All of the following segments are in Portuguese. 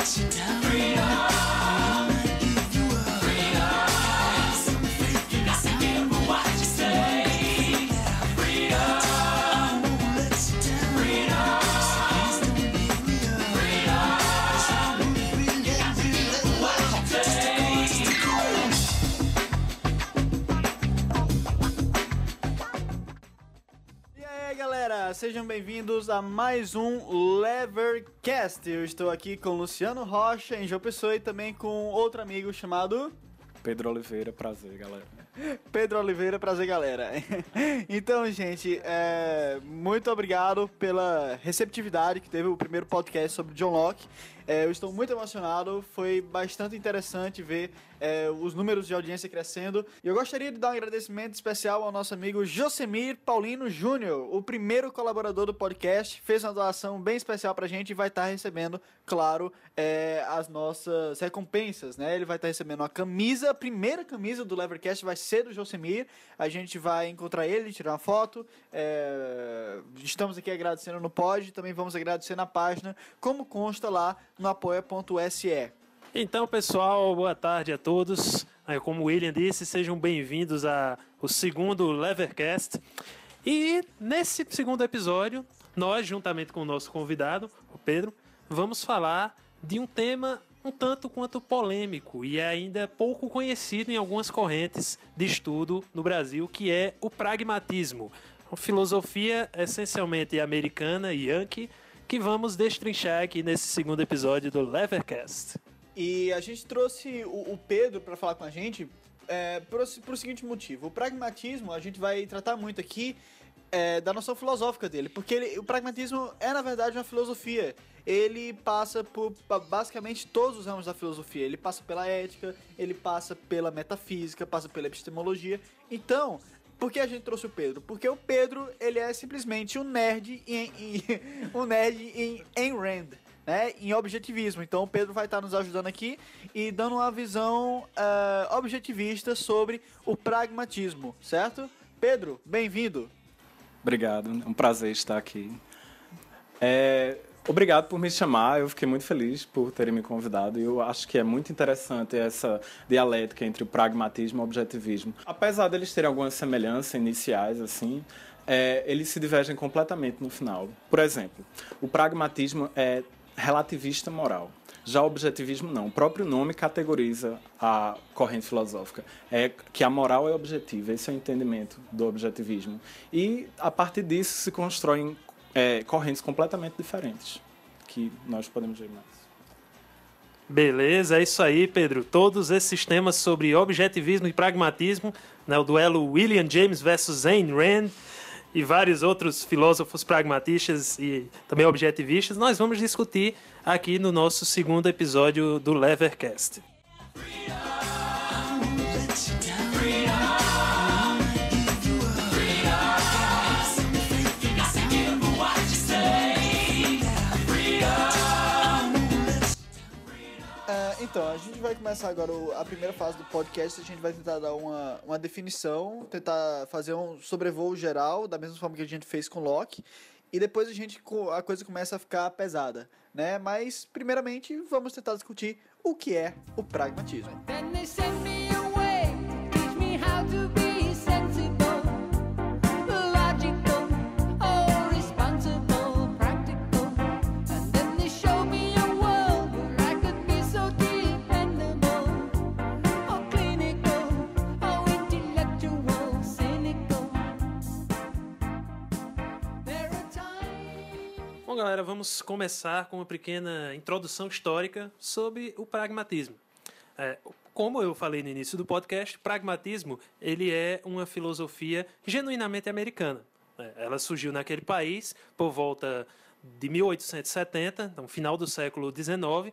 E sejam bem-vindos a mais um Levercast. Eu estou aqui com Luciano Rocha em João Pessoa e também com outro amigo chamado Pedro Oliveira, prazer, galera. Pedro Oliveira, prazer galera. Então, gente, é, muito obrigado pela receptividade que teve o primeiro podcast sobre John Locke. É, eu estou muito emocionado, foi bastante interessante ver é, os números de audiência crescendo. E eu gostaria de dar um agradecimento especial ao nosso amigo Josemir Paulino Júnior, o primeiro colaborador do podcast, fez uma doação bem especial pra gente e vai estar recebendo, claro, é, as nossas recompensas, né? Ele vai estar recebendo uma camisa, a primeira camisa do Levercast vai ser do Josemir. A gente vai encontrar ele, tirar uma foto. É, estamos aqui agradecendo no pod, também vamos agradecer na página, como consta lá no apoia.se. Então, pessoal, boa tarde a todos. Como o William disse, sejam bem-vindos ao segundo Levercast. E nesse segundo episódio, nós, juntamente com o nosso convidado, o Pedro, vamos falar de um tema um tanto quanto polêmico e ainda pouco conhecido em algumas correntes de estudo no Brasil, que é o pragmatismo. Uma filosofia essencialmente americana e yankee que vamos destrinchar aqui nesse segundo episódio do Levercast. E a gente trouxe o, o Pedro para falar com a gente é, por, o seguinte motivo. O pragmatismo, a gente vai tratar muito aqui é, da noção filosófica dele, porque ele- o pragmatismo é, na verdade, uma filosofia. Ele passa por ba- basicamente todos os ramos da filosofia. Ele passa pela ética, ele passa pela metafísica, passa pela epistemologia. Então, por que a gente trouxe o Pedro? Porque o Pedro, ele é simplesmente um nerd em, em- um nerd em Ayn Rand, né? Em objetivismo. Então o Pedro vai estar nos ajudando aqui e dando uma visão ah, objetivista sobre o pragmatismo, certo? Pedro, bem-vindo. Obrigado, é um prazer estar aqui. É, obrigado por me chamar, eu fiquei muito feliz por terem me convidado eu acho que é muito interessante essa dialética entre o pragmatismo e o objetivismo. Apesar deles terem algumas semelhanças iniciais, assim, é, eles se divergem completamente no final. Por exemplo, o pragmatismo é relativista moral. Já o objetivismo não. O próprio nome categoriza a corrente filosófica. É que a moral é objetiva. Esse é o entendimento do objetivismo. E a partir disso se constroem é, correntes completamente diferentes que nós podemos ver mais. Beleza, é isso aí, Pedro. Todos esses temas sobre objetivismo e pragmatismo, né, o duelo William James versus Ayn Rand e vários outros filósofos pragmatistas e também objetivistas, nós vamos discutir aqui no nosso segundo episódio do Levercast. Então, a gente vai começar agora a primeira fase do podcast. A gente vai tentar dar uma, uma definição, tentar fazer um sobrevoo geral, da mesma forma que a gente fez com Locke. E depois a gente a coisa começa a ficar pesada, né? Mas primeiramente vamos tentar discutir o que é o pragmatismo. Bom, galera, vamos começar com uma pequena introdução histórica sobre o pragmatismo. É, como eu falei no início do podcast, pragmatismo ele é uma filosofia genuinamente americana. É, ela surgiu naquele país por volta de 1870, então final do século XIX,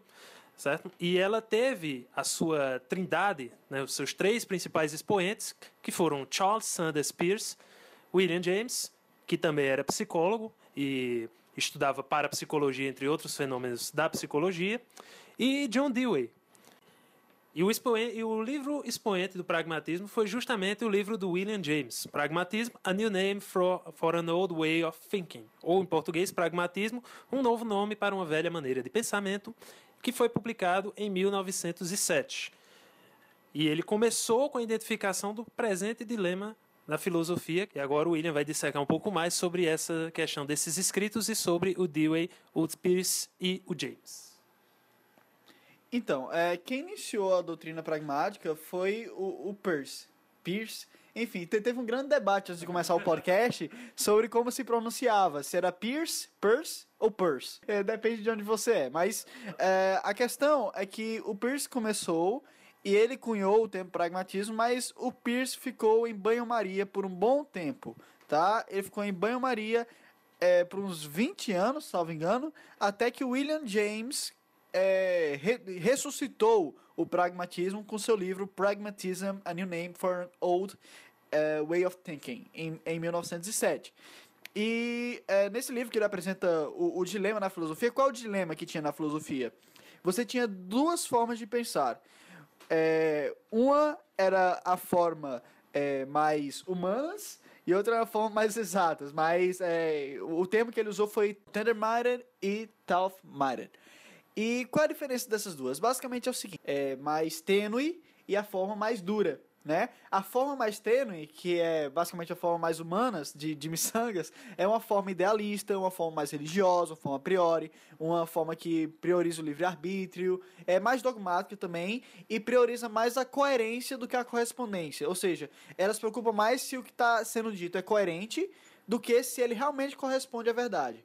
certo? E ela teve a sua trindade, né, os seus três principais expoentes, que foram Charles Sanders Peirce, William James, que também era psicólogo e estudava parapsicologia, entre outros fenômenos da psicologia, e John Dewey. E o, e o livro expoente do pragmatismo foi justamente o livro do William James, Pragmatism, A New Name for, for an Old Way of Thinking, ou em português, Pragmatismo, um novo nome para uma velha maneira de pensamento. que foi publicado em 1907. E ele começou com a identificação do presente dilema na filosofia, e agora o William vai dissecar um pouco mais sobre essa questão desses escritos e sobre o Dewey, o Peirce e o James. Então, é, quem iniciou a doutrina pragmática foi o, o Peirce. Peirce. Enfim, te- teve um grande debate antes de começar o podcast sobre como se pronunciava, se era Pierce, Peirce ou Peirce. É, depende de onde você é. Mas é, a questão é que o Peirce começou e ele cunhou o termo pragmatismo, mas o Peirce ficou em banho-maria por um bom tempo, tá? Ele ficou em banho-maria é, por uns 20 anos, salvo engano, até que William James é, re- ressuscitou o pragmatismo com seu livro Pragmatism: A New Name for an Old eh, Way of Thinking, em, em 1907. E é, nesse livro que ele apresenta o, o dilema na filosofia, qual é o dilema que tinha na filosofia? Você tinha duas formas de pensar. É, uma era a forma é, mais humanas e outra a forma mais exatas. Mas é, o termo que ele usou foi tender-minded e tough-minded. E qual a diferença dessas duas? Basicamente é o seguinte: é mais tênue e a forma mais dura. Né? A forma mais tênue, que é basicamente a forma mais humanas de, de miçangas, é uma forma idealista, uma forma mais religiosa, uma forma a priori, uma forma que prioriza o livre-arbítrio, é mais dogmática também e prioriza mais a coerência do que a correspondência. Ou seja, ela se preocupa mais se o que está sendo dito é coerente do que se ele realmente corresponde à verdade.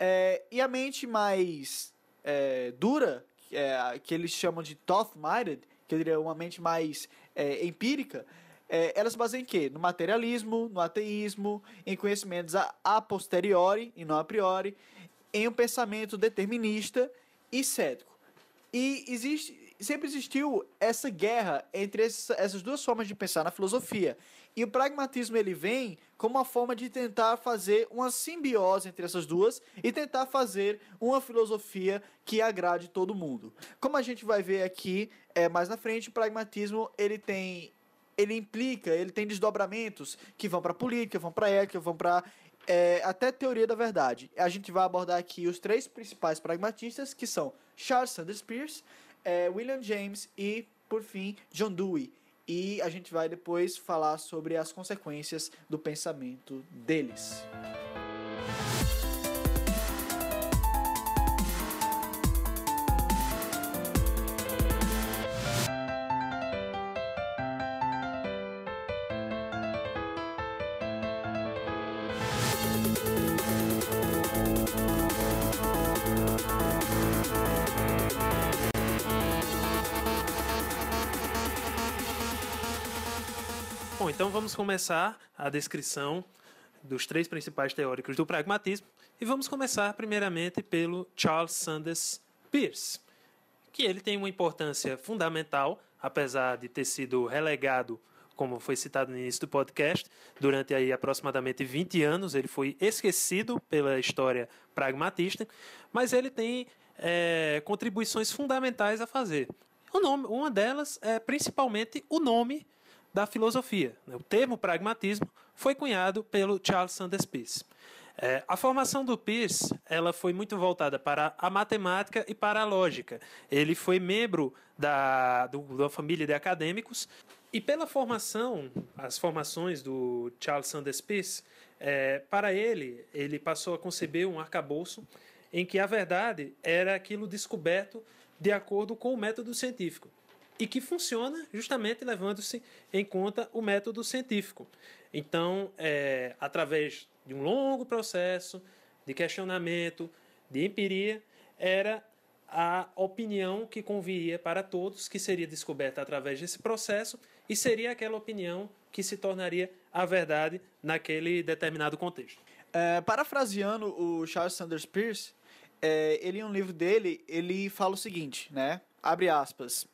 É, e a mente mais é, dura, é, que eles chamam de tough-minded, que eu diria uma mente mais é, empírica, é, ela se baseia em quê? No materialismo, no ateísmo, em conhecimentos a, a posteriori e não a priori, em um pensamento determinista e cético. E existe, sempre existiu essa guerra entre essa- essas duas formas de pensar na filosofia. E o pragmatismo ele vem como uma forma de tentar fazer uma simbiose entre essas duas e tentar fazer uma filosofia que agrade todo mundo. Como a gente vai ver aqui é, mais na frente, o pragmatismo ele tem ele implica, ele tem desdobramentos que vão para política, vão para ética, vão para é, até teoria da verdade. A gente vai abordar aqui os três principais pragmatistas, que são Charles Sanders Peirce, é, William James e, por fim, John Dewey. E a gente vai depois falar sobre as consequências do pensamento deles. Bom, vamos começar a descrição dos três principais teóricos do pragmatismo e vamos começar primeiramente pelo Charles Sanders Peirce, que ele tem uma importância fundamental, apesar de ter sido relegado, como foi citado no início do podcast, durante aí aproximadamente 20 anos, ele foi esquecido pela história pragmatista, mas ele tem eh, contribuições fundamentais a fazer. Nome, uma delas é principalmente o nome da filosofia. O termo pragmatismo foi cunhado pelo Charles Sanders Peirce. É, a formação do Peirce ela foi muito voltada para a matemática e para a lógica. Ele foi membro da, do- da família de acadêmicos e pela formação, as formações do Charles Sanders Peirce, é, para ele, ele passou a conceber um arcabouço em que a verdade era aquilo descoberto de acordo com o método científico e que funciona justamente levando-se em conta o método científico. Então, é, através de um longo processo de questionamento, de empiria, era a opinião que conviria para todos, que seria descoberta através desse processo, e seria aquela opinião que se tornaria a verdade naquele determinado contexto. É, parafraseando o Charles Sanders Peirce, é, ele em um livro dele, ele fala o seguinte, né? Abre aspas.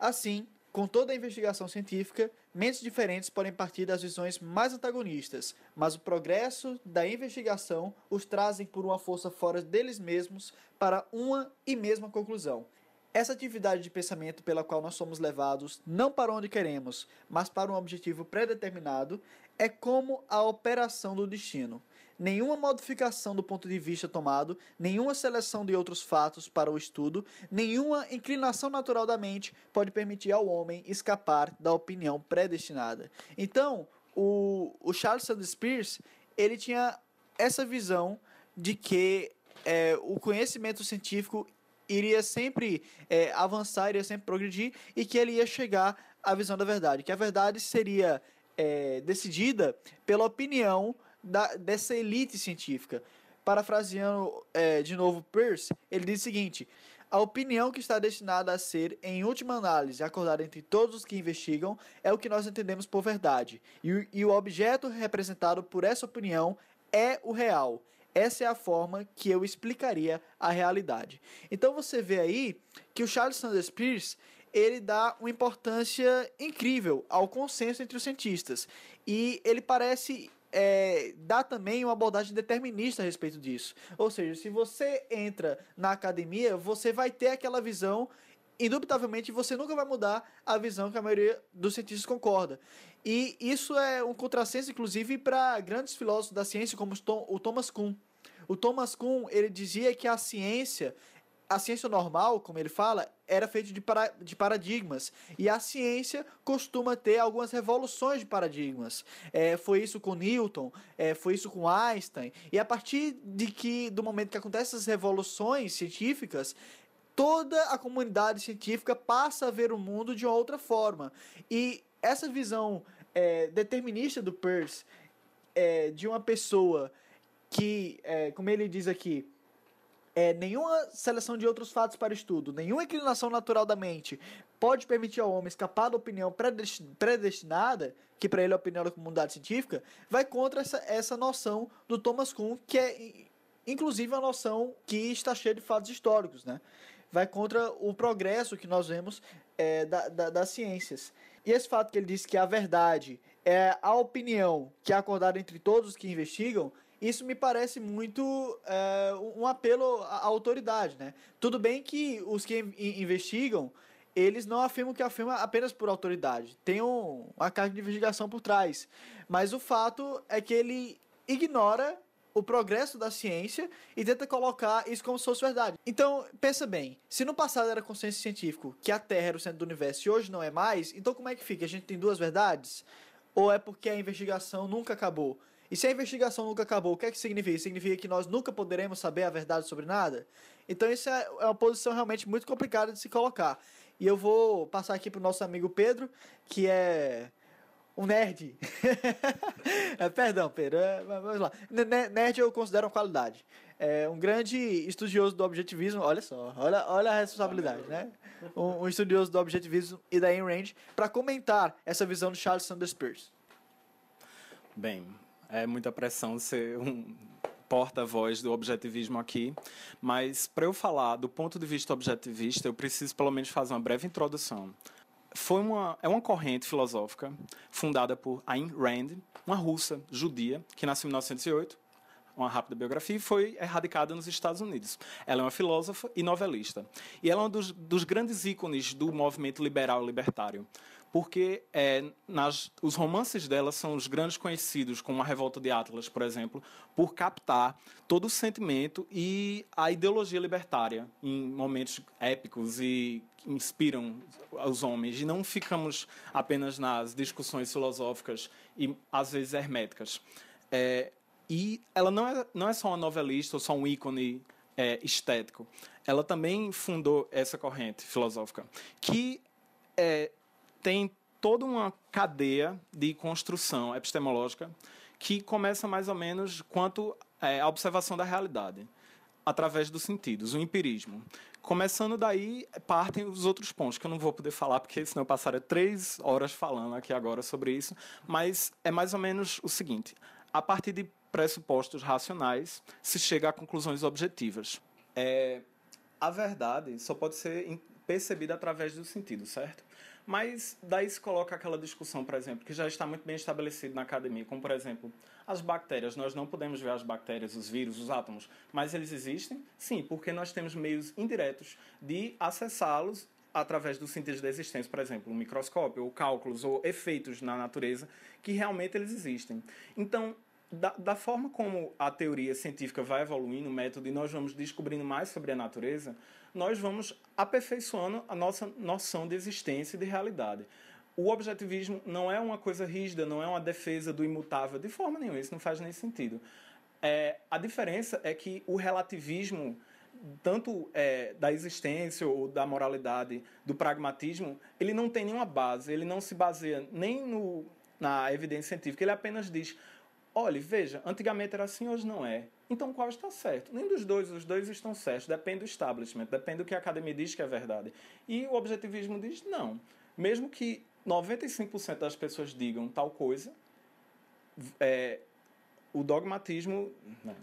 Assim, com toda a investigação científica, mentes diferentes podem partir das visões mais antagonistas, mas o progresso da investigação os trazem por uma força fora deles mesmos para uma e mesma conclusão. Essa atividade de pensamento pela qual nós somos levados não para onde queremos, mas para um objetivo predeterminado, é como a operação do destino. Nenhuma modificação do ponto de vista tomado, nenhuma seleção de outros fatos para o estudo, nenhuma inclinação natural da mente pode permitir ao homem escapar da opinião predestinada. Então, o, o Charles Sanders Peirce, ele tinha essa visão de que é, o conhecimento científico iria sempre é, avançar, iria sempre progredir e que ele ia chegar à visão da verdade, que a verdade seria é, decidida pela opinião da, dessa elite científica. Parafraseando é, de novo Peirce, ele diz o seguinte: a opinião que está destinada a ser, em última análise, acordada entre todos os que investigam é o que nós entendemos por verdade, e, e o objeto representado por essa opinião é o real. Essa é a forma que eu explicaria a realidade. Então você vê aí que o Charles Sanders Peirce ele dá uma importância incrível ao consenso entre os cientistas e ele parece é, dar também uma abordagem determinista a respeito disso. Ou seja, se você entra na academia, você vai ter aquela visão indubitavelmente você nunca vai mudar a visão que a maioria dos cientistas concorda. E isso é um contrassenso, inclusive, para grandes filósofos da ciência, como o Thomas Kuhn. O Thomas Kuhn, ele dizia que a ciência, a ciência normal, como ele fala, era feita de, para, de paradigmas. E a ciência costuma ter algumas revoluções de paradigmas. É, foi isso com Newton, é, foi isso com Einstein. E a partir de que, do momento que acontecem essas revoluções científicas, toda a comunidade científica passa a ver o mundo de outra forma. E essa visão é, determinista do Peirce, é, de uma pessoa que, é, como ele diz aqui, é, nenhuma seleção de outros fatos para estudo, nenhuma inclinação natural da mente pode permitir ao homem escapar da opinião predesti- predestinada, que para ele é a opinião da comunidade científica, vai contra essa, essa noção do Thomas Kuhn, que é inclusive a noção que está cheia de fatos históricos, né? Vai contra o progresso que nós vemos é, da, da- das ciências. E esse fato que ele disse que a verdade é a opinião que é acordada entre todos os que investigam, isso me parece muito é, um apelo à autoridade, né? Tudo bem que os que in- investigam, eles não afirmam que afirmam apenas por autoridade. Tem um, uma carga de investigação por trás. Mas o fato é que ele ignora o progresso da ciência e tenta colocar isso como se fosse verdade. Então, pensa bem, se no passado era consenso científico que a Terra era o centro do universo e hoje não é mais, então como é que fica? A gente tem duas verdades? Ou é porque a investigação nunca acabou? E se a investigação nunca acabou, o que é que significa? Significa que nós nunca poderemos saber a verdade sobre nada? Então isso é é uma posição realmente muito complicada de se colocar. E eu vou passar aqui para o nosso amigo Pedro, que é um nerd. É, perdão, Pedro. é, vamos lá. Nerd eu considero uma qualidade. É um grande estudioso do objetivismo. Olha só, olha, olha a responsabilidade, né? Um, um estudioso do objetivismo e da Ayn Rand para comentar essa visão do Charles Sanders Peirce. Bem, é muita pressão ser um porta-voz do objetivismo aqui, mas para eu falar do ponto de vista objetivista, eu preciso pelo menos fazer uma breve introdução. Foi uma, é uma corrente filosófica fundada por Ayn Rand, uma russa judia que nasceu em 1908, uma rápida biografia, e foi erradicada nos Estados Unidos. Ela é uma filósofa e novelista. E ela é um dos, dos grandes ícones do movimento liberal libertário, porque é, nas, os romances dela são os grandes conhecidos, como A Revolta de Atlas, por exemplo, por captar todo o sentimento e a ideologia libertária em momentos épicos e que inspiram os homens. E não ficamos apenas nas discussões filosóficas e, às vezes, herméticas. É, e ela não é, não é só uma novelista ou só um ícone é, estético. Ela também fundou essa corrente filosófica, que é, tem toda uma cadeia de construção epistemológica que começa mais ou menos quanto é, a observação da realidade, através dos sentidos, o empirismo. Começando daí, partem os outros pontos, que eu não vou poder falar, porque senão eu passaria três horas falando aqui agora sobre isso, mas é mais ou menos o seguinte: a partir de pressupostos racionais, se chega a conclusões objetivas. É, a verdade só pode ser percebida através do sentido, certo? Mas daí se coloca aquela discussão, por exemplo, que já está muito bem estabelecido na academia, como por exemplo, as bactérias. Nós não podemos ver as bactérias, os vírus, os átomos, mas eles existem? Sim, porque nós temos meios indiretos de acessá-los através dos sentidos da existência, por exemplo, o microscópio, ou cálculos, ou efeitos na natureza, que realmente eles existem. Então, da, da forma como a teoria científica vai evoluindo, o método, e nós vamos descobrindo mais sobre a natureza, nós vamos aperfeiçoando a nossa noção de existência e de realidade. O objetivismo não é uma coisa rígida, não é uma defesa do imutável, de forma nenhuma, isso não faz nem sentido. É, a diferença é que o relativismo, tanto é, da existência ou da moralidade, do pragmatismo, ele não tem nenhuma base, ele não se baseia nem no, na evidência científica, ele apenas diz: olha, veja, antigamente era assim, hoje não é. Então qual está certo? Nem dos dois, os dois estão certos, depende do establishment, depende do que a academia diz que é verdade. E o objetivismo diz: não. Mesmo que 95% das pessoas digam tal coisa, é, o dogmatismo. Não,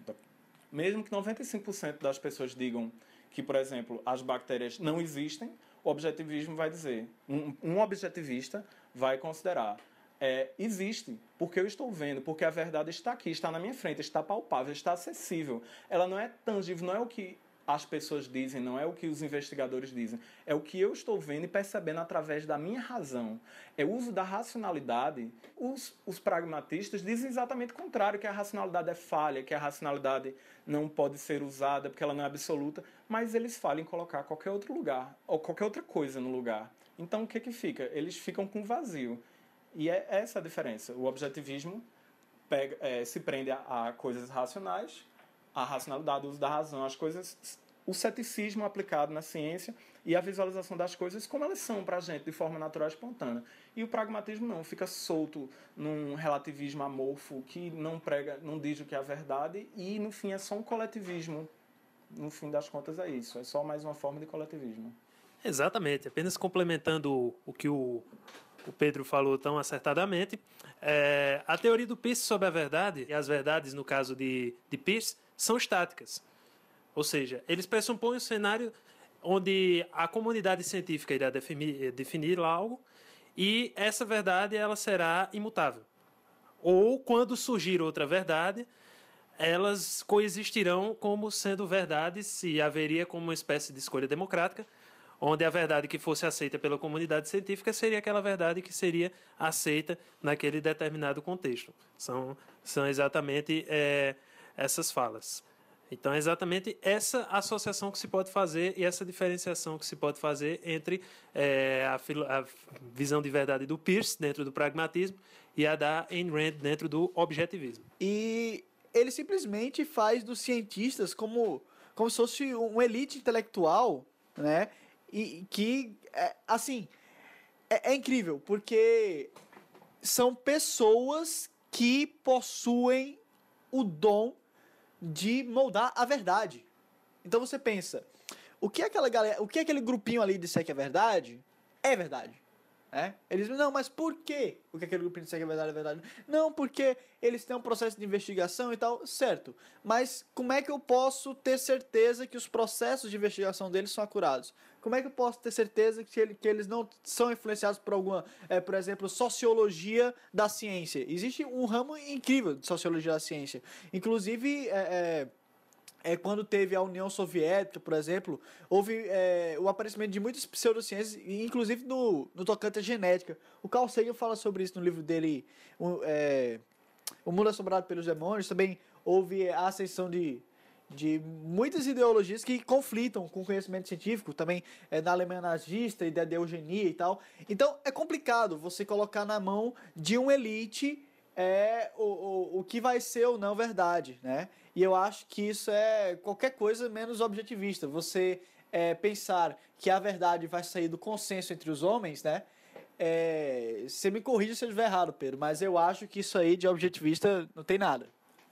mesmo que 95% das pessoas digam que, por exemplo, as bactérias não existem, o objetivismo vai dizer. Um, um objetivista vai considerar. É, existe, porque eu estou vendo, porque a verdade está aqui, está na minha frente, está palpável, está acessível. Ela não é tangível, não é o que as pessoas dizem, não é o que os investigadores dizem, é o que eu estou vendo e percebendo através da minha razão. É o uso da racionalidade. Os, os pragmatistas dizem exatamente o contrário, que a racionalidade é falha, que a racionalidade não pode ser usada porque ela não é absoluta, mas eles falam em colocar qualquer outro lugar, ou qualquer outra coisa no lugar. Então o que que fica? Eles ficam com vazio. E é essa a diferença. O objetivismo pega, é, se prende a, a coisas racionais, a racionalidade, o uso da razão, as coisas, o ceticismo aplicado na ciência e a visualização das coisas como elas são para a gente, de forma natural e espontânea. E o pragmatismo não, fica solto num relativismo amorfo que não prega, não diz o que é a verdade e, no fim, é só um coletivismo. No fim das contas, é isso. É só mais uma forma de coletivismo. Exatamente. Apenas complementando o- que o, o Pedro falou tão acertadamente, é, a teoria do Peirce sobre a verdade, e as verdades, no caso de, de Peirce, são estáticas. Ou seja, eles pressupõem um cenário onde a comunidade científica irá definir, definir algo e essa verdade ela será imutável. Ou, quando surgir outra verdade, elas coexistirão como sendo verdades e haveria como uma espécie de escolha democrática, onde a verdade que fosse aceita pela comunidade científica seria aquela verdade que seria aceita naquele determinado contexto. São, são exatamente eh, essas falas. Então, é exatamente essa associação que se pode fazer e essa diferenciação que se pode fazer entre eh, a, a visão de verdade do Peirce, dentro do pragmatismo, e a da Ayn Rand, dentro do objetivismo. E ele simplesmente faz dos cientistas como, como se fosse um elite intelectual, né? E que, é, assim, é, é incrível, porque são pessoas que possuem o dom de moldar a verdade. Então você pensa, o que aquela galera, o que aquele grupinho ali disser que é verdade, é verdade. Né? Eles não, mas por quê? O que aquele grupinho disser que é verdade é verdade? Não, porque eles têm um processo de investigação e tal, certo. Mas como é que eu posso ter certeza que os processos de investigação deles são acurados? Como é que eu posso ter certeza que, ele- que eles não são influenciados por alguma, é, por exemplo, sociologia da ciência? Existe um ramo incrível de sociologia da ciência. Inclusive, é, é, é, quando teve a União Soviética, por exemplo, houve é, o aparecimento de muitas pseudociências, e inclusive no, no tocante à genética. O Carl Sagan fala sobre isso no livro dele, o, é, o Mundo Assombrado pelos Demônios. Também houve a ascensão de, de muitas ideologias que conflitam com o conhecimento científico, também é, na Alemanha nazista, ideia de eugenia e tal. Então é complicado você colocar na mão de um elite é o, o, o que vai ser ou não verdade, né? E eu acho que isso é qualquer coisa menos objetivista. Você é, pensar que a verdade vai sair do consenso entre os homens, né? É, você me corrija se eu estiver errado, Pedro, mas eu acho que isso aí de objetivista não tem nada.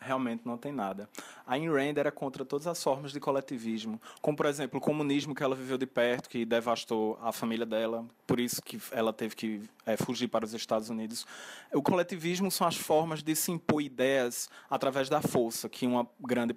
Realmente não tem nada. A Ayn Rand era contra todas as formas de coletivismo, como por exemplo o comunismo que ela viveu de perto, que devastou a família dela, por isso que ela teve que é, fugir para os Estados Unidos. O coletivismo são as formas de se impor ideias através da força que uma grande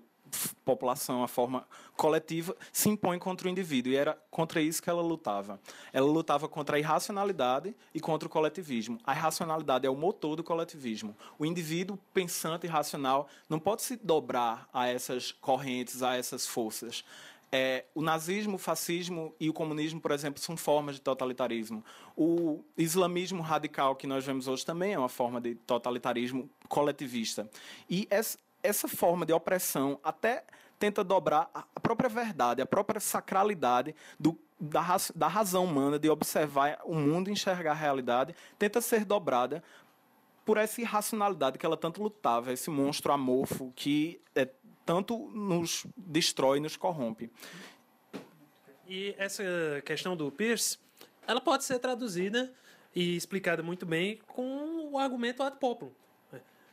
população, a forma coletiva, se impõe contra o indivíduo. E era contra isso que ela lutava. Ela lutava contra a irracionalidade e contra o coletivismo. A irracionalidade é o motor do coletivismo. O indivíduo pensante e racional não pode se dobrar a essas correntes, a essas forças. É, o nazismo, o fascismo e o comunismo, por exemplo, são formas de totalitarismo. O islamismo radical que nós vemos hoje também é uma forma de totalitarismo coletivista. E essa, essa forma de opressão até tenta dobrar a própria verdade, a própria sacralidade do, da, raz- da razão humana de observar o mundo e enxergar a realidade, tenta ser dobrada por essa irracionalidade que ela tanto lutava, esse monstro amorfo que é, tanto nos destrói nos corrompe. E essa questão do Pierce, ela pode ser traduzida e explicada muito bem com o argumento ad populum.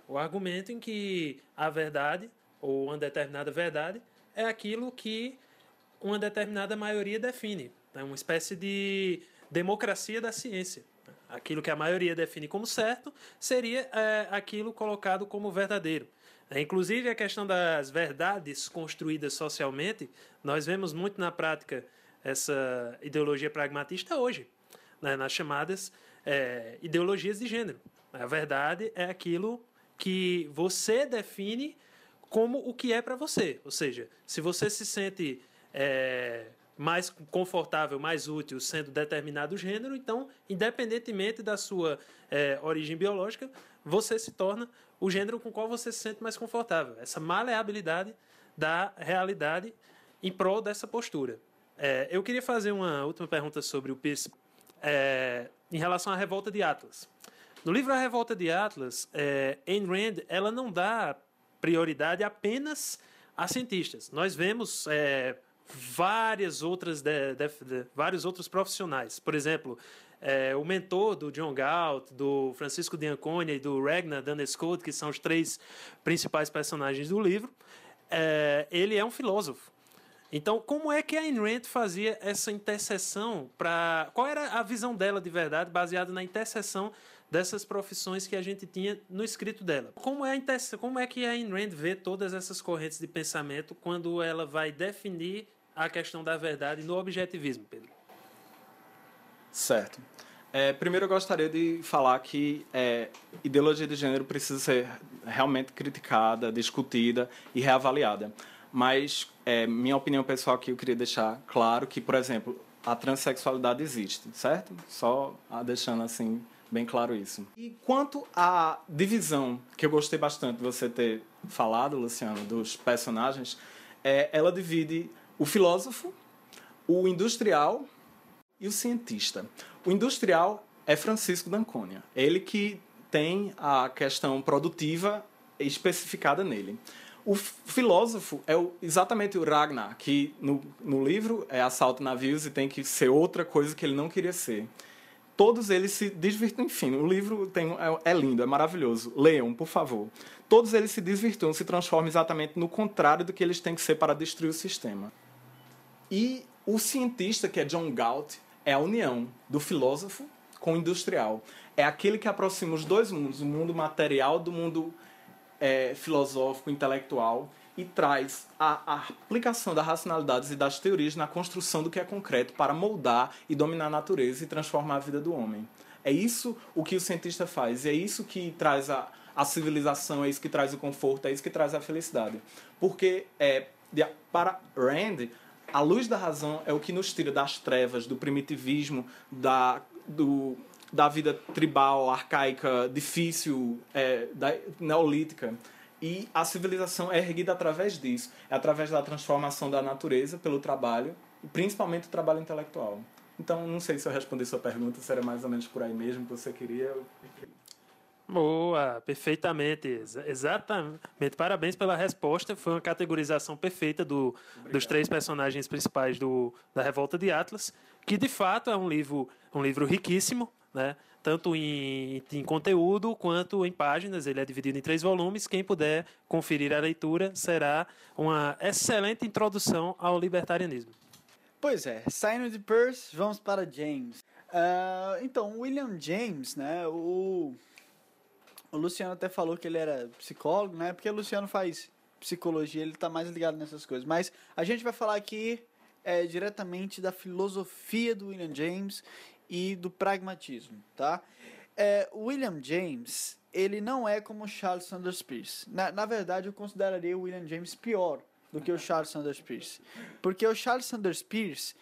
Né? O argumento em que a verdade, ou uma determinada verdade, é aquilo que uma determinada maioria define. É uma espécie de democracia da ciência. Aquilo que a maioria define como certo seria é, aquilo colocado como verdadeiro. É, inclusive, a questão das verdades construídas socialmente, nós vemos muito na prática essa ideologia pragmatista hoje, né, nas chamadas é, ideologias de gênero. A verdade é aquilo que você define como o que é para você. Ou seja, se você se sente é, mais confortável, mais útil sendo determinado gênero, então, independentemente da sua é, origem biológica, você se torna o gênero com o qual você se sente mais confortável. Essa maleabilidade da realidade em prol dessa postura. É, eu queria fazer uma última pergunta sobre o Pierce é, em relação à revolta de Atlas. No livro A Revolta de Atlas, é, Ayn Rand ela não dá prioridade apenas a cientistas. Nós vemos é, várias outras de- de- de- vários outros profissionais. Por exemplo, é, o mentor do John Galt, do Francisco de Anconia e do Ragnar Danescold, que são os três principais personagens do livro, é, ele é um filósofo. Então, como é que a Ayn Rand fazia essa interseção para qual era a visão dela de verdade baseada na interseção dessas profissões que a gente tinha no escrito dela? Como é, como é que a Ayn Rand vê todas essas correntes de pensamento quando ela vai definir a questão da verdade no objetivismo, Pedro? Certo. É, primeiro, eu gostaria de falar que é, ideologia de gênero precisa ser realmente criticada, discutida e reavaliada. Mas, é, minha opinião pessoal aqui, eu queria deixar claro que, por exemplo, a transexualidade existe, certo? Só deixando assim bem claro isso. E quanto à divisão, que eu gostei bastante de você ter falado, Luciano, dos personagens, é, ela divide o filósofo, o industrial e o cientista. O industrial é Francisco D'Anconia. Ele que tem a questão produtiva especificada nele. O filósofo é o- exatamente o Ragnar, que no, no livro é assalto navios e tem que ser outra coisa que ele não queria ser. Todos eles se desvirtuam, enfim, o livro tem, é, é lindo, é maravilhoso. Leiam, por favor. Todos eles se desvirtuam, se transformam exatamente no contrário do que eles têm que ser para destruir o sistema. E o cientista, que é John Galt, é a união do filósofo com o industrial. É aquele que aproxima os dois mundos, o mundo material do mundo é, filosófico, intelectual, e traz a, a aplicação das racionalidades e das teorias na construção do que é concreto para moldar e dominar a natureza e transformar a vida do homem. É isso o que o cientista faz, e é isso que traz a, a civilização, é isso que traz o conforto, é isso que traz a felicidade. Porque é, para Rand, a luz da razão é o que nos tira das trevas, do primitivismo, da, do, da vida tribal, arcaica, difícil, é, da, neolítica. E a civilização é erguida através disso. É através da transformação da natureza pelo trabalho, e principalmente o trabalho intelectual. Então, não sei se eu respondi sua pergunta, se era mais ou menos por aí mesmo que você queria. Boa, perfeitamente, exa- exatamente. Parabéns pela resposta. Foi uma categorização perfeita do, dos três personagens principais do, da Revolta de Atlas, que de fato é um livro, um livro riquíssimo, né? tanto em, em conteúdo quanto em páginas. Ele é dividido em três volumes. Quem puder conferir a leitura será uma excelente introdução ao libertarianismo. Pois é, saindo de Peirce, vamos para James. Ah, então, William James, né, o, o Luciano até falou que ele era psicólogo, né, porque o Luciano faz psicologia, ele tá mais ligado nessas coisas. Mas a gente vai falar aqui é, diretamente da filosofia do William James e do pragmatismo, tá? É, William James, ele não é como Charles Sanders Peirce. Na, na verdade, eu consideraria o William James pior do que o Charles Sanders Peirce. Porque o Charles Sanders Peirce,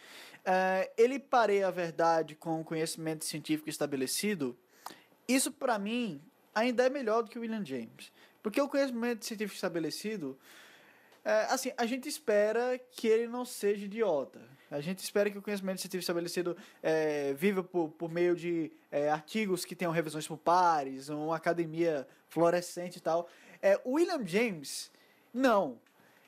eh, ele pareia a verdade com o conhecimento científico estabelecido. Isso, para mim, ainda é melhor do que o William James. Porque o conhecimento científico estabelecido, é, assim, a gente espera que ele não seja idiota. A gente espera que o conhecimento científico estabelecido é, viva por, por meio de é, artigos que tenham revisões por pares, uma academia florescente e tal. É, William James, não.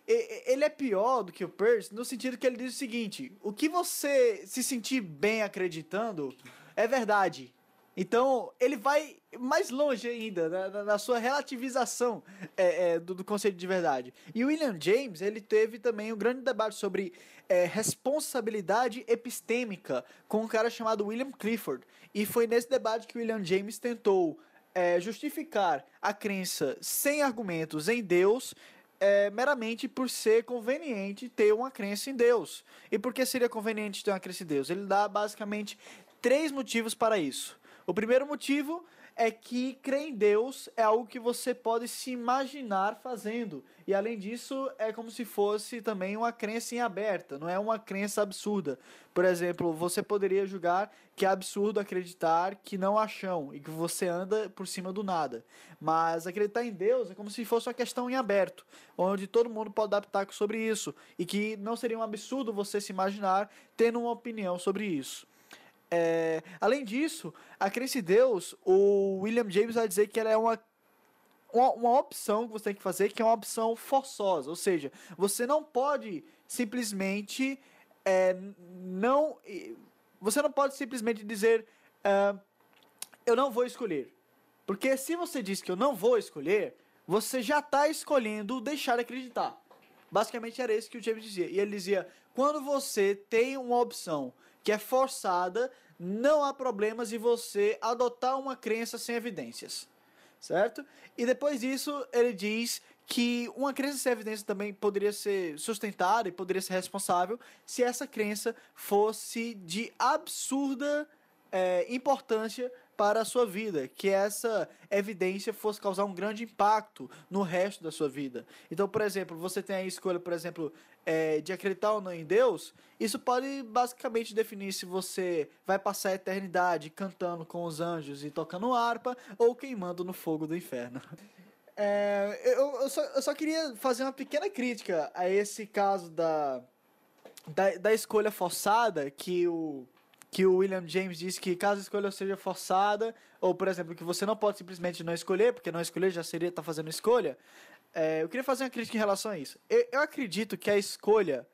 E- Ele é pior do que o Peirce no sentido que ele diz o seguinte: o que você se sentir bem acreditando é verdade. Então, ele vai mais longe ainda na, na- na sua relativização é, é, do, do conceito de verdade. E William James, ele teve também um grande debate sobre é, responsabilidade epistêmica com um cara chamado William Clifford. E foi nesse debate que William James tentou é, justificar a crença sem argumentos em Deus é, meramente por ser conveniente ter uma crença em Deus. E por que seria conveniente ter uma crença em Deus? Ele dá basicamente três motivos para isso. O primeiro motivo é que crer em Deus é algo que você pode se imaginar fazendo. E além disso, é como se fosse também uma crença em aberta, não é uma crença absurda. Por exemplo, você poderia julgar que é absurdo acreditar que não há chão e que você anda por cima do nada. Mas acreditar em Deus é como se fosse uma questão em aberto, onde todo mundo pode pitaco sobre isso. E que não seria um absurdo você se imaginar tendo uma opinião sobre isso. É, além disso, a crença Deus, o William James vai dizer que ela é uma, uma, uma opção que você tem que fazer, que é uma opção forçosa. Ou seja, você não pode simplesmente é, não. Você não pode simplesmente dizer é, eu não vou escolher. Porque se você diz que eu não vou escolher, você já está escolhendo deixar de acreditar. Basicamente era isso que o James dizia. E ele dizia: quando você tem uma opção que é forçada, não há problemas em você adotar uma crença sem evidências. Certo? E depois disso, ele diz que uma crença sem evidência também poderia ser sustentada e poderia ser responsável se essa crença fosse de absurda é, importância para a sua vida, que essa evidência fosse causar um grande impacto no resto da sua vida. Então, por exemplo, você tem a escolha, por exemplo, é, de acreditar ou não em Deus, isso pode basicamente definir se você vai passar a eternidade cantando com os anjos e tocando harpa ou queimando no fogo do inferno. É, eu, eu, só, eu só queria fazer uma pequena crítica a esse caso da, da, da escolha forçada que o que o William James disse que caso a escolha seja forçada, ou por exemplo, que você não pode simplesmente não escolher, porque não escolher já seria estar fazendo escolha, é, eu queria fazer uma crítica em relação a isso. Eu, eu acredito que a escolha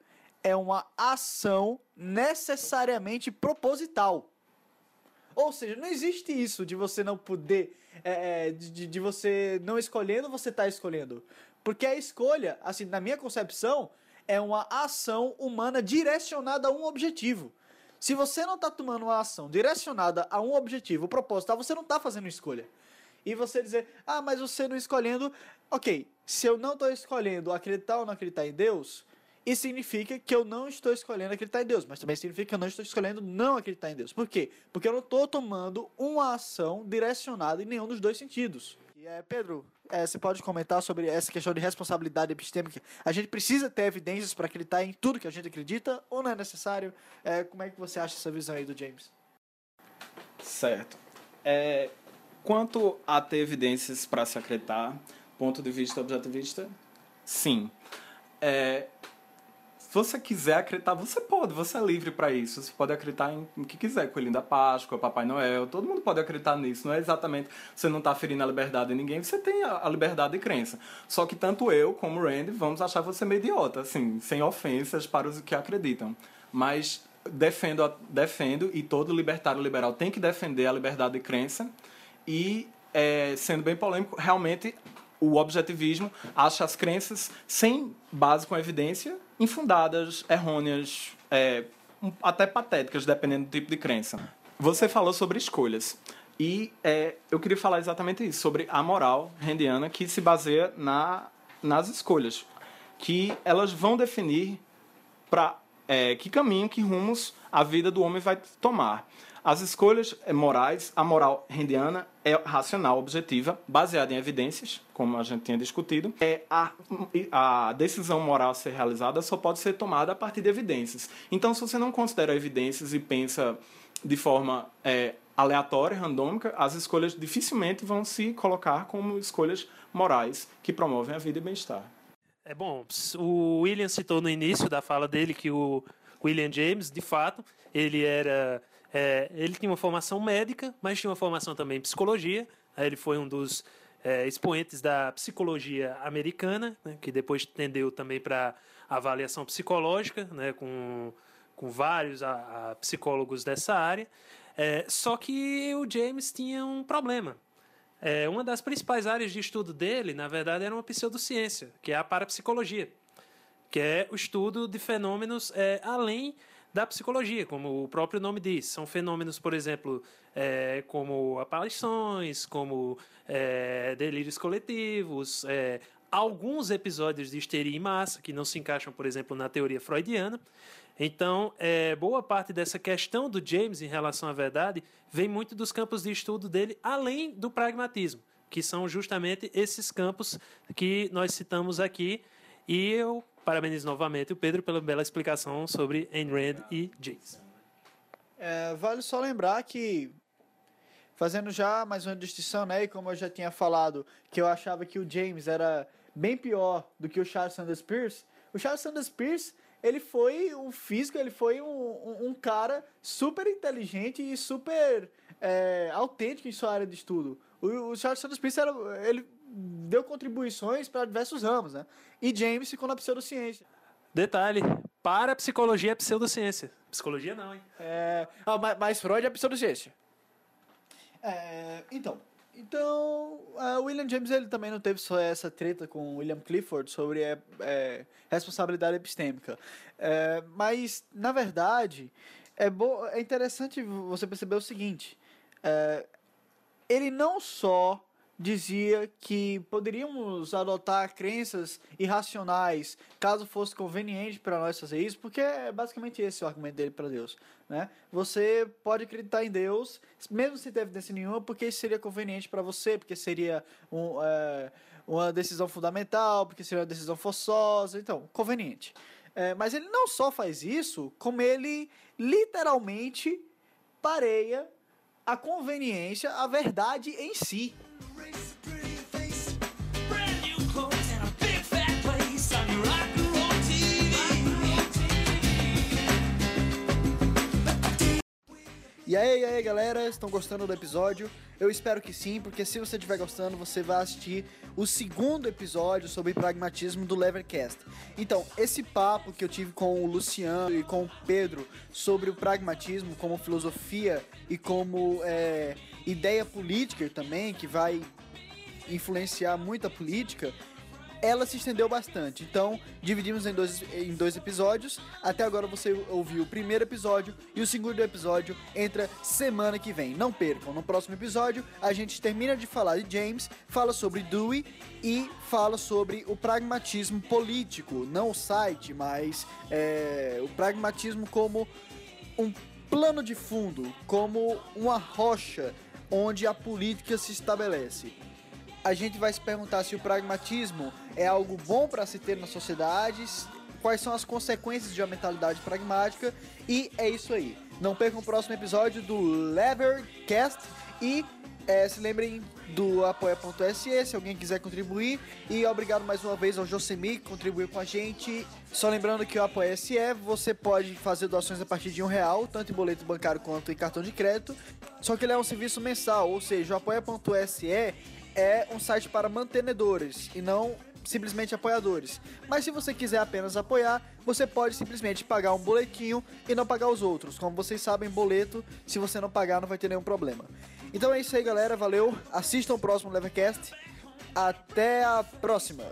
é uma ação necessariamente proposital. Ou seja, não existe isso de você não poder, é, é, de, de você não escolhendo, você está escolhendo. Porque a escolha, assim, na minha concepção, é uma ação humana direcionada a um objetivo. Se você não está tomando uma ação direcionada a um objetivo proposital, você não está fazendo escolha. E você dizer, ah, mas você não escolhendo. Ok, se eu não estou escolhendo acreditar ou não acreditar em Deus, isso significa que eu não estou escolhendo acreditar em Deus, mas também significa que eu não estou escolhendo não acreditar em Deus. Por quê? Porque eu não estou tomando uma ação direcionada em nenhum dos dois sentidos. E é, Pedro, é, você pode comentar sobre essa questão de responsabilidade epistêmica? A gente precisa ter evidências para acreditar em tudo que a gente acredita ou não é necessário? É, como é que você acha essa visão aí do James? Certo. É, quanto a ter evidências para se acreditar, ponto de vista objetivista, sim. É, você quiser acreditar, você pode, você é livre para isso. Você pode acreditar em o que quiser, Coelhinho da Páscoa, Papai Noel, todo mundo pode acreditar nisso. Não é exatamente você não está ferindo a liberdade de ninguém, você tem a, a liberdade de crença. Só que tanto eu como o Randy vamos achar você meio idiota, assim, sem ofensas para os que acreditam. Mas defendo, defendo e todo libertário liberal tem que defender a liberdade de crença e, é, sendo bem polêmico, realmente o objetivismo acha as crenças sem base com evidência, infundadas, errôneas, é, até patéticas, dependendo do tipo de crença. Você falou sobre escolhas. E é, eu queria falar exatamente isso, sobre a moral rendiana que se baseia na, nas escolhas. Que elas vão definir para que caminho, que rumos a vida do homem vai tomar. As escolhas morais, a moral rendiana é racional, objetiva, baseada em evidências, como a gente tinha discutido. É a, a decisão moral a ser realizada só pode ser tomada a partir de evidências. Então, se você não considera evidências e pensa de forma é, aleatória, randômica, as escolhas dificilmente vão se colocar como escolhas morais que promovem a vida e bem-estar. É bom, o William citou no início da fala dele que o William James, de fato, ele era é, ele tinha uma formação médica, mas tinha uma formação também em psicologia. Ele foi um dos é, expoentes da psicologia americana, né, que depois tendeu também para avaliação psicológica, né, com, com vários a, a psicólogos dessa área. É, só que o James tinha um problema. É, uma das principais áreas de estudo dele, na verdade, era uma pseudociência, que é a parapsicologia, que é o estudo de fenômenos é, além da psicologia, como o próprio nome diz. São fenômenos, por exemplo, é, como aparições, como é, delírios coletivos, é, alguns episódios de histeria em massa, que não se encaixam, por exemplo, na teoria freudiana. Então, é, boa parte dessa questão do James em relação à verdade vem muito dos campos de estudo dele, além do pragmatismo, que são justamente esses campos que nós citamos aqui. E eu parabenizo novamente o Pedro pela bela explicação sobre Ayn Rand e James. É, vale só lembrar que, fazendo já mais uma distinção, né, e como eu já tinha falado, que eu achava que o James era bem pior do que o Charles Sanders Peirce, o Charles Sanders Peirce, ele foi um físico, ele foi um, um, um cara super inteligente e super é, autêntico em sua área de estudo. O, o Charles Sanders Peirce, era, ele deu contribuições para diversos ramos, né? E James ficou na pseudociência. Detalhe, para psicologia é pseudociência. Psicologia não, hein? É, ah, mas, mas Freud é pseudociência. É, então, então uh, William James ele também não teve só essa treta com William Clifford sobre é, é, responsabilidade epistêmica. É, mas, na verdade, é, bo é interessante você perceber o seguinte. É, ele não só dizia que poderíamos adotar crenças irracionais caso fosse conveniente para nós fazer isso, porque é basicamente esse o argumento dele para Deus. Né? Você pode acreditar em Deus, mesmo sem ter evidência nenhuma, porque isso seria conveniente para você, porque seria um, é, uma decisão fundamental, porque seria uma decisão forçosa, então, conveniente. É, mas ele não só faz isso, como ele literalmente pareia a conveniência, a verdade em si. Race E aí, aí, galera, estão gostando do episódio? Eu espero que sim, porque se você estiver gostando, você vai assistir o segundo episódio sobre pragmatismo do Levercast. Então, esse papo que eu tive com o Luciano e com o Pedro sobre o pragmatismo como filosofia e como é, ideia política também, que vai influenciar muito a política, ela se estendeu bastante. Então, dividimos em dois, em dois episódios. Até agora você ouviu o primeiro episódio e o segundo episódio entra semana que vem. Não percam, no próximo episódio a gente termina de falar de James, fala sobre Dewey e fala sobre o pragmatismo político. Não o site, mas é, o pragmatismo como um plano de fundo, como uma rocha onde a política se estabelece a gente vai se perguntar se o pragmatismo é algo bom para se ter na sociedade, quais são as consequências de uma mentalidade pragmática, e é isso aí. Não percam o próximo episódio do Levercast e é, se lembrem do apoia.se se alguém quiser contribuir. E obrigado mais uma vez ao Josemi que contribuiu com a gente. Só lembrando que o Apoia-se você pode fazer doações a partir de um real, tanto em boleto bancário quanto em cartão de crédito. Só que ele é um serviço mensal, ou seja, o apoia.se é um site para mantenedores e não simplesmente apoiadores. Mas se você quiser apenas apoiar, você pode simplesmente pagar um boletinho e não pagar os outros. Como vocês sabem, boleto, se você não pagar, não vai ter nenhum problema. Então é isso aí, galera. Valeu. Assistam o próximo Levercast. Até a próxima.